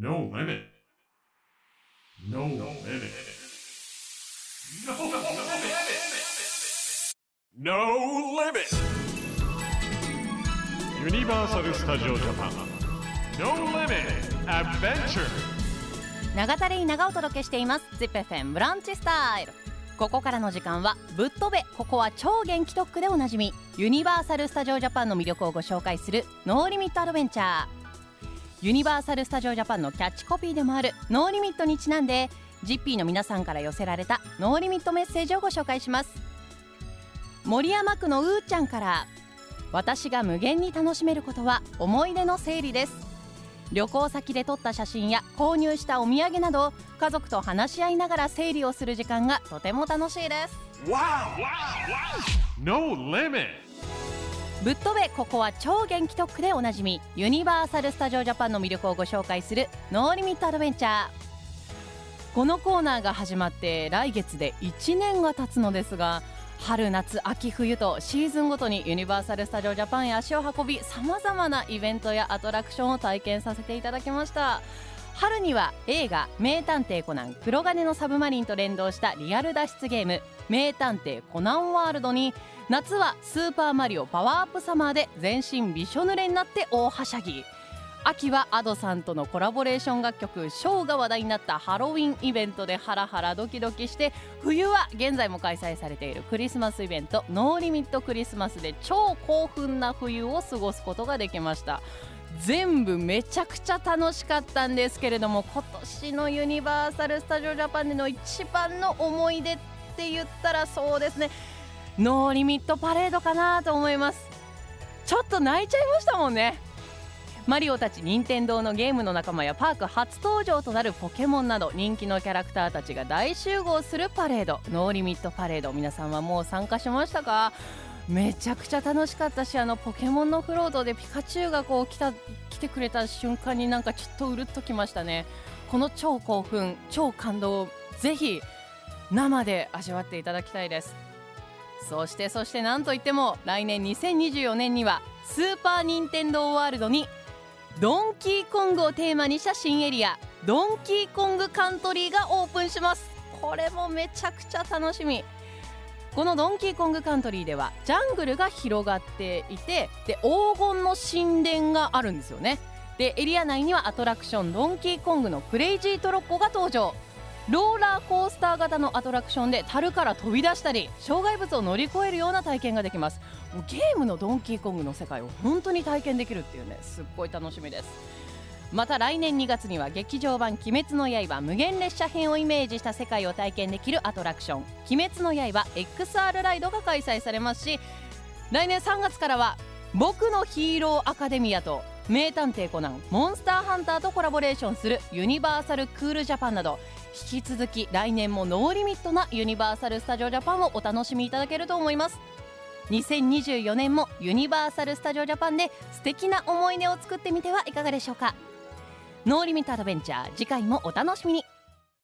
No limit. No limit. No limit. No limit. Universal Studio Japan. No limit. Adventure. 長田レイ長をお届けしています ZIPFM ブランチスタイルここからの時間はぶっ飛べここは超元気特区でおなじみユニバーサル・スタジオ・ジャパンの魅力をご紹介するノーリミット・アドベンチャーユニバーサル・スタジオ・ジャパンのキャッチコピーでもあるノーリミットにちなんで GP の皆さんから寄せられたノーリミットメッセージをご紹介します。森山区のうーちゃんから私が無限に楽しめることは思い出の整理です。旅行先で撮った写真や購入したお土産など家族と話し合いながら整理をする時間がとても楽しいです。No limit. ぶっ飛べここは超元気特区でおなじみユニバーサル・スタジオ・ジャパンの魅力をご紹介するノーリミット・アドベンチャー。このコーナーが始まって来月で1年が経つのですが春夏秋冬とシーズンごとにユニバーサル・スタジオ・ジャパンへ足を運びさまざまなイベントやアトラクションを体験させていただきました。春には映画「名探偵コナン黒鉄のサブマリン」と連動したリアル脱出ゲーム「名探偵コナンワールド」に夏は「スーパーマリオパワーアップサマー」で全身びしょ濡れになって大はしゃぎ。秋は Ado さんとのコラボレーション楽曲「ショー」が話題になったハロウィンイベントでハラハラドキドキして冬は現在も開催されているクリスマスイベント「ノーリミットクリスマス」で超興奮な冬を過ごすことができました。全部めちゃくちゃ楽しかったんですけれども今年のユニバーサル・スタジオ・ジャパンでの一番の思い出って言ったらそうですね。ノーリミットパレードかなと思います。ちょっと泣いちゃいましたもんね。マリオたち任天堂のゲームの仲間やパーク初登場となるポケモンなど人気のキャラクターたちが大集合するパレード。ノーリミットパレード。皆さんはもう参加しましたか？めちゃくちゃ楽しかったしあのポケモンのフロートでピカチュウがこう来た来てくれた瞬間になんかちょっとうるっときましたね。この超興奮超感動をぜひ生で味わっていただきたいです。そしてそしてなんといっても来年2024年にはスーパー・ニンテンドー・ワールドにドンキーコングをテーマにした新エリアドンキーコングカントリーがオープンします。これもめちゃくちゃ楽しみ。このドンキーコングカントリーではジャングルが広がっていてで黄金の神殿があるんですよね。でエリア内にはアトラクションドンキーコングのクレイジートロッコが登場。ローラーコースター型のアトラクションで樽から飛び出したり障害物を乗り越えるような体験ができます。もうゲームのドンキーコングの世界を本当に体験できるっていうねすっごい楽しみです。また来年2月には劇場版「鬼滅の刃無限列車編」をイメージした世界を体験できるアトラクション「鬼滅の刃 XR ライド」が開催されますし来年3月からは「僕のヒーローアカデミア」と「名探偵コナンモンスターハンター」とコラボレーションするユニバーサル・クールジャパンなど引き続き来年もノーリミットなユニバーサル・スタジオ・ジャパンをお楽しみいただけると思います。2024年もユニバーサル・スタジオ・ジャパンで素敵な思い出を作ってみてはいかがでしょうか。ノーリミットアドベンチャー。次回もお楽しみに。